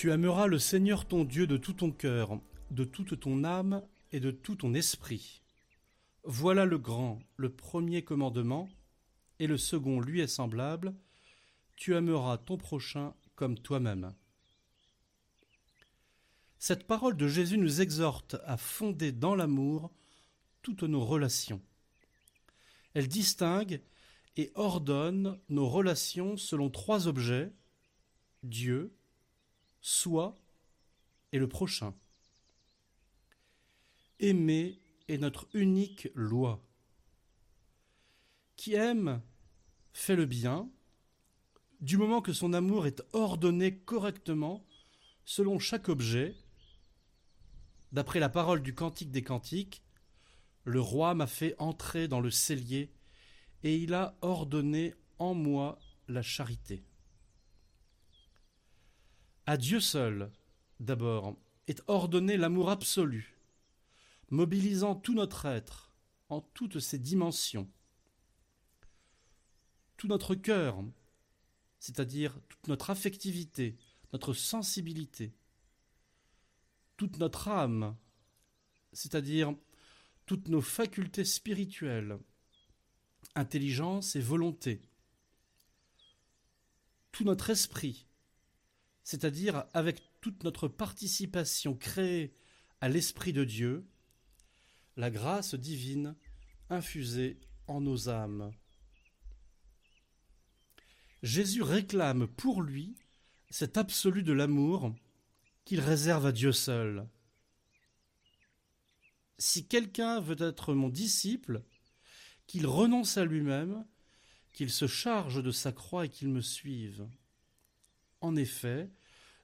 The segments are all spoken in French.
Tu aimeras le Seigneur ton Dieu de tout ton cœur, de toute ton âme et de tout ton esprit. Voilà le grand, le premier commandement, et le second lui est semblable. Tu aimeras ton prochain comme toi-même. Cette parole de Jésus nous exhorte à fonder dans l'amour toutes nos relations. Elle distingue et ordonne nos relations selon trois objets Dieu, soi et le prochain. Aimer est notre unique loi. Qui aime fait le bien, du moment que son amour est ordonné correctement selon chaque objet. D'après la parole du Cantique des Cantiques, le roi m'a fait entrer dans le cellier et il a ordonné en moi la charité. À Dieu seul, d'abord, est ordonné l'amour absolu, mobilisant tout notre être en toutes ses dimensions. Tout notre cœur, c'est-à-dire toute notre affectivité, notre sensibilité, toute notre âme, c'est-à-dire toutes nos facultés spirituelles, intelligence et volonté, tout notre esprit, c'est-à-dire avec toute notre participation créée à l'Esprit de Dieu, la grâce divine infusée en nos âmes. Jésus réclame pour lui cet absolu de l'amour qu'il réserve à Dieu seul. Si quelqu'un veut être mon disciple, qu'il renonce à lui-même, qu'il se charge de sa croix et qu'il me suive. En effet,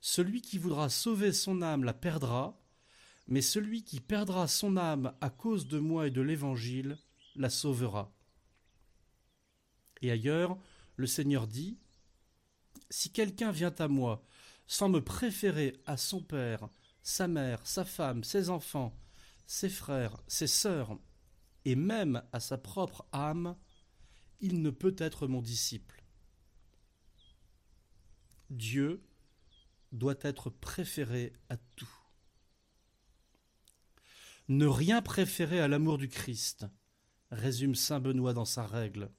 celui qui voudra sauver son âme la perdra, mais celui qui perdra son âme à cause de moi et de l'Évangile la sauvera. Et ailleurs, le Seigneur dit, Si quelqu'un vient à moi sans me préférer à son père, sa mère, sa femme, ses enfants, ses frères, ses sœurs, et même à sa propre âme, il ne peut être mon disciple. Dieu doit être préféré à tout. Ne rien préférer à l'amour du Christ, résume saint Benoît dans sa règle.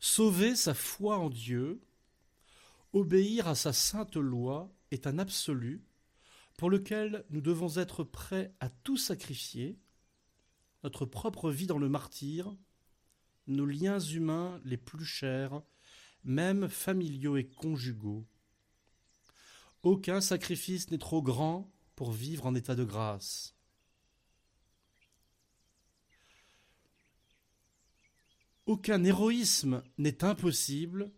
Sauver sa foi en Dieu, obéir à sa sainte loi est un absolu pour lequel nous devons être prêts à tout sacrifier, notre propre vie dans le martyr, nos liens humains les plus chers, même familiaux et conjugaux. Aucun sacrifice n'est trop grand pour vivre en état de grâce. Aucun héroïsme n'est impossible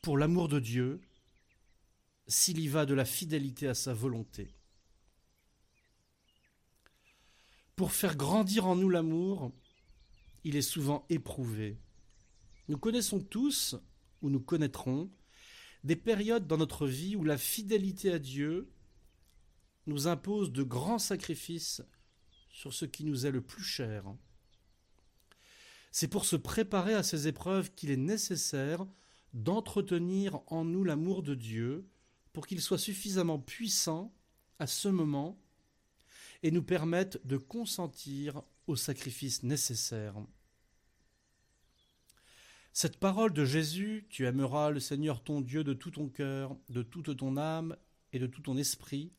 pour l'amour de Dieu s'il y va de la fidélité à sa volonté. Pour faire grandir en nous l'amour, il est souvent éprouvé. Nous connaissons tous, ou nous connaîtrons, des périodes dans notre vie où la fidélité à Dieu nous impose de grands sacrifices sur ce qui nous est le plus cher. C'est pour se préparer à ces épreuves qu'il est nécessaire d'entretenir en nous l'amour de Dieu pour qu'il soit suffisamment puissant à ce moment et nous permette de consentir aux sacrifices nécessaires. Cette parole de Jésus, tu aimeras le Seigneur ton Dieu de tout ton cœur, de toute ton âme et de tout ton esprit,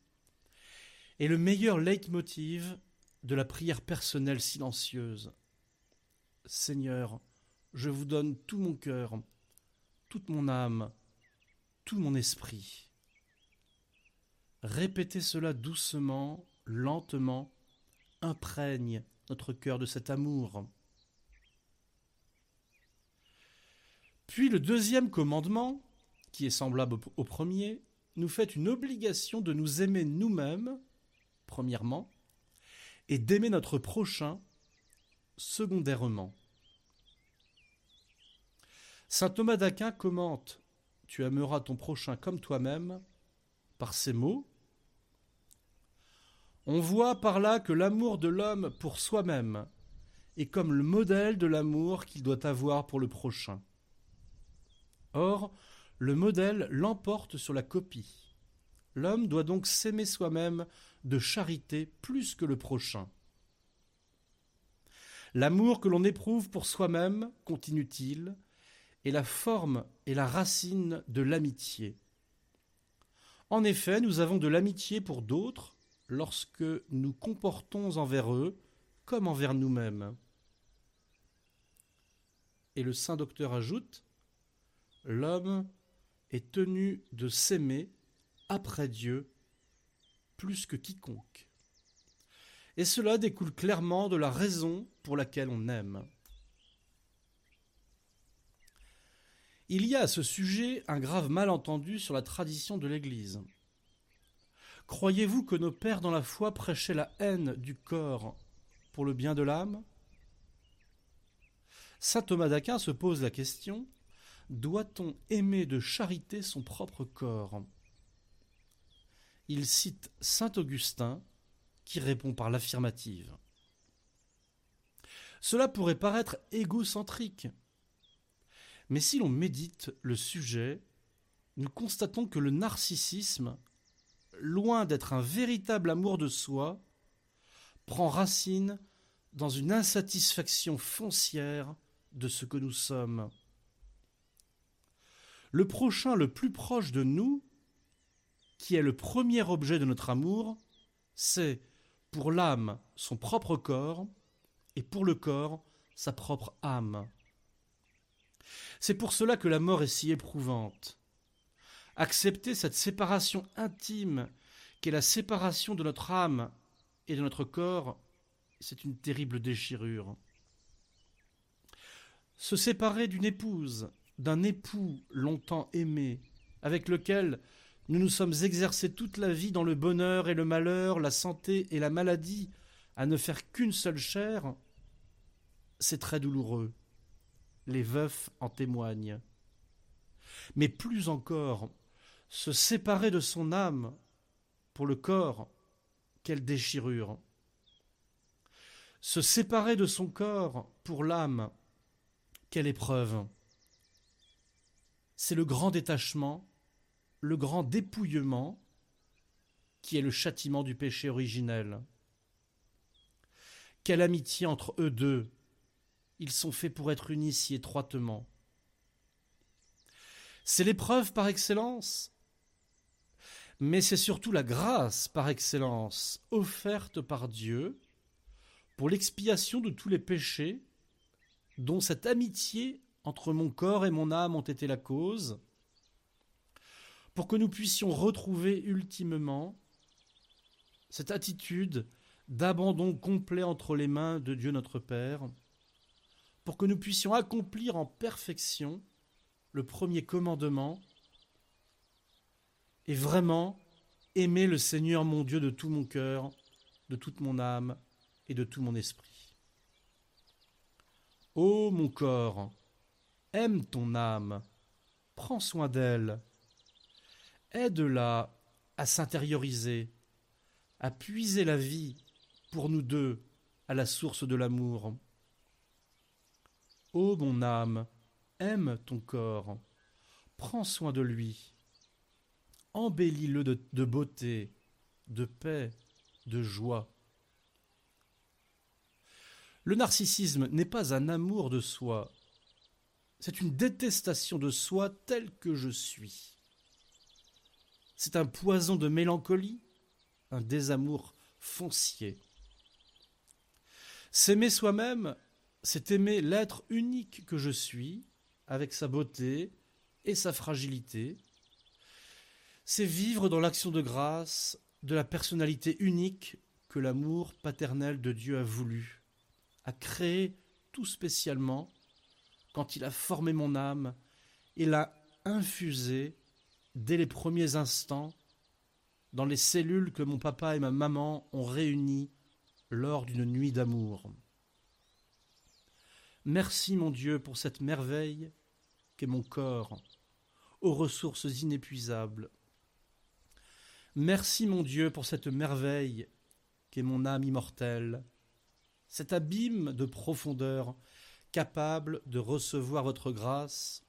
est le meilleur leitmotiv de la prière personnelle silencieuse. Seigneur, je vous donne tout mon cœur, toute mon âme, tout mon esprit. Répétez cela doucement, lentement, imprègne notre cœur de cet amour. Puis le deuxième commandement, qui est semblable au premier, nous fait une obligation de nous aimer nous-mêmes, premièrement, et d'aimer notre prochain, secondairement. Saint Thomas d'Aquin commente Tu aimeras ton prochain comme toi-même par ces mots. On voit par là que l'amour de l'homme pour soi-même est comme le modèle de l'amour qu'il doit avoir pour le prochain. Or, le modèle l'emporte sur la copie. L'homme doit donc s'aimer soi-même de charité plus que le prochain. L'amour que l'on éprouve pour soi-même, continue-t-il, est la forme et la racine de l'amitié. En effet, nous avons de l'amitié pour d'autres lorsque nous comportons envers eux comme envers nous-mêmes. Et le saint docteur ajoute L'homme est tenu de s'aimer après Dieu plus que quiconque. Et cela découle clairement de la raison pour laquelle on aime. Il y a à ce sujet un grave malentendu sur la tradition de l'Église. Croyez-vous que nos pères dans la foi prêchaient la haine du corps pour le bien de l'âme? Saint Thomas d'Aquin se pose la question doit-on aimer de charité son propre corps Il cite saint Augustin qui répond par l'affirmative. Cela pourrait paraître égocentrique, mais si l'on médite le sujet, nous constatons que le narcissisme, loin d'être un véritable amour de soi, prend racine dans une insatisfaction foncière de ce que nous sommes. Le prochain le plus proche de nous, qui est le premier objet de notre amour, c'est pour l'âme son propre corps et pour le corps sa propre âme. C'est pour cela que la mort est si éprouvante. Accepter cette séparation intime qu'est la séparation de notre âme et de notre corps, c'est une terrible déchirure. Se séparer d'une épouse, d'un époux longtemps aimé, avec lequel nous nous sommes exercés toute la vie dans le bonheur et le malheur, la santé et la maladie, à ne faire qu'une seule chair, c'est très douloureux. Les veufs en témoignent. Mais plus encore, se séparer de son âme pour le corps, quelle déchirure. Se séparer de son corps pour l'âme, quelle épreuve. C'est le grand détachement, le grand dépouillement qui est le châtiment du péché originel. Quelle amitié entre eux deux. Ils sont faits pour être unis si étroitement. C'est l'épreuve par excellence, mais c'est surtout la grâce par excellence offerte par Dieu pour l'expiation de tous les péchés dont cette amitié entre mon corps et mon âme ont été la cause, pour que nous puissions retrouver ultimement cette attitude d'abandon complet entre les mains de Dieu notre Père, pour que nous puissions accomplir en perfection le premier commandement et vraiment aimer le Seigneur mon Dieu de tout mon cœur, de toute mon âme et de tout mon esprit. Ô mon corps, aime ton âme, prends soin d'elle, aide-la à s'intérioriser, à puiser la vie pour nous deux à la source de l'amour. Ô mon âme, aime ton corps, prends soin de lui, embellis-le de, de beauté, de paix, de joie. Le narcissisme n'est pas un amour de soi, c'est une détestation de soi tel que je suis. C'est un poison de mélancolie, un désamour foncier. S'aimer soi-même, c'est aimer l'être unique que je suis, avec sa beauté et sa fragilité, c'est vivre dans l'action de grâce de la personnalité unique que l'amour paternel de Dieu a voulu, a créé tout spécialement quand il a formé mon âme et l'a infusée dès les premiers instants dans les cellules que mon papa et ma maman ont réunies lors d'une nuit d'amour. Merci mon Dieu pour cette merveille qu'est mon corps, aux ressources inépuisables. Merci mon Dieu pour cette merveille qu'est mon âme immortelle, cet abîme de profondeur capable de recevoir votre grâce,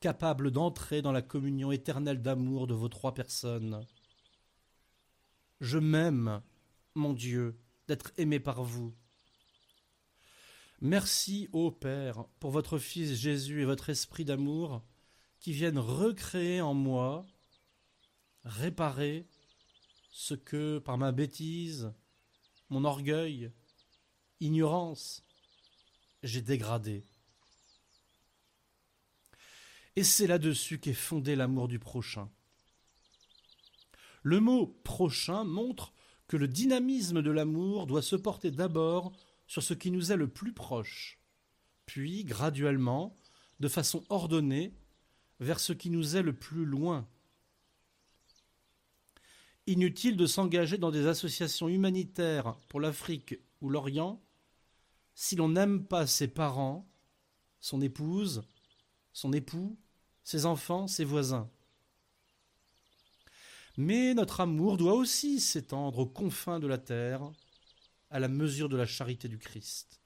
capable d'entrer dans la communion éternelle d'amour de vos trois personnes. Je m'aime, mon Dieu, d'être aimé par vous. Merci, ô Père, pour votre Fils Jésus et votre esprit d'amour qui viennent recréer en moi, réparer ce que, par ma bêtise, mon orgueil, ignorance, j'ai dégradé. Et c'est là-dessus qu'est fondé l'amour du prochain. Le mot prochain montre que le dynamisme de l'amour doit se porter d'abord sur ce qui nous est le plus proche, puis graduellement, de façon ordonnée, vers ce qui nous est le plus loin. Inutile de s'engager dans des associations humanitaires pour l'Afrique ou l'Orient si l'on n'aime pas ses parents, son épouse, son époux, ses enfants, ses voisins. Mais notre amour doit aussi s'étendre aux confins de la terre, à la mesure de la charité du Christ.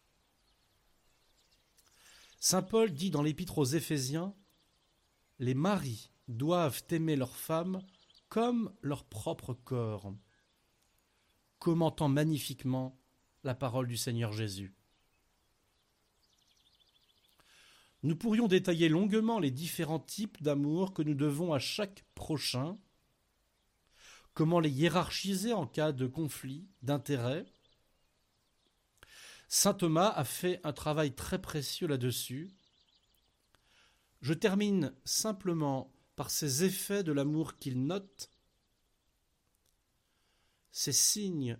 Saint Paul dit dans l'épître aux Éphésiens Les maris doivent aimer leurs femmes comme leur propre corps, commentant magnifiquement la parole du Seigneur Jésus. Nous pourrions détailler longuement les différents types d'amour que nous devons à chaque prochain, comment les hiérarchiser en cas de conflit d'intérêts, Saint Thomas a fait un travail très précieux là-dessus. Je termine simplement par ces effets de l'amour qu'il note, ces signes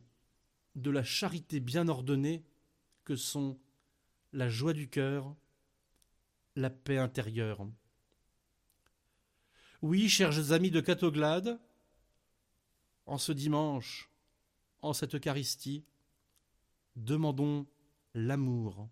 de la charité bien ordonnée que sont la joie du cœur, la paix intérieure. Oui, chers amis de Catoglade, en ce dimanche, en cette Eucharistie, demandons l'amour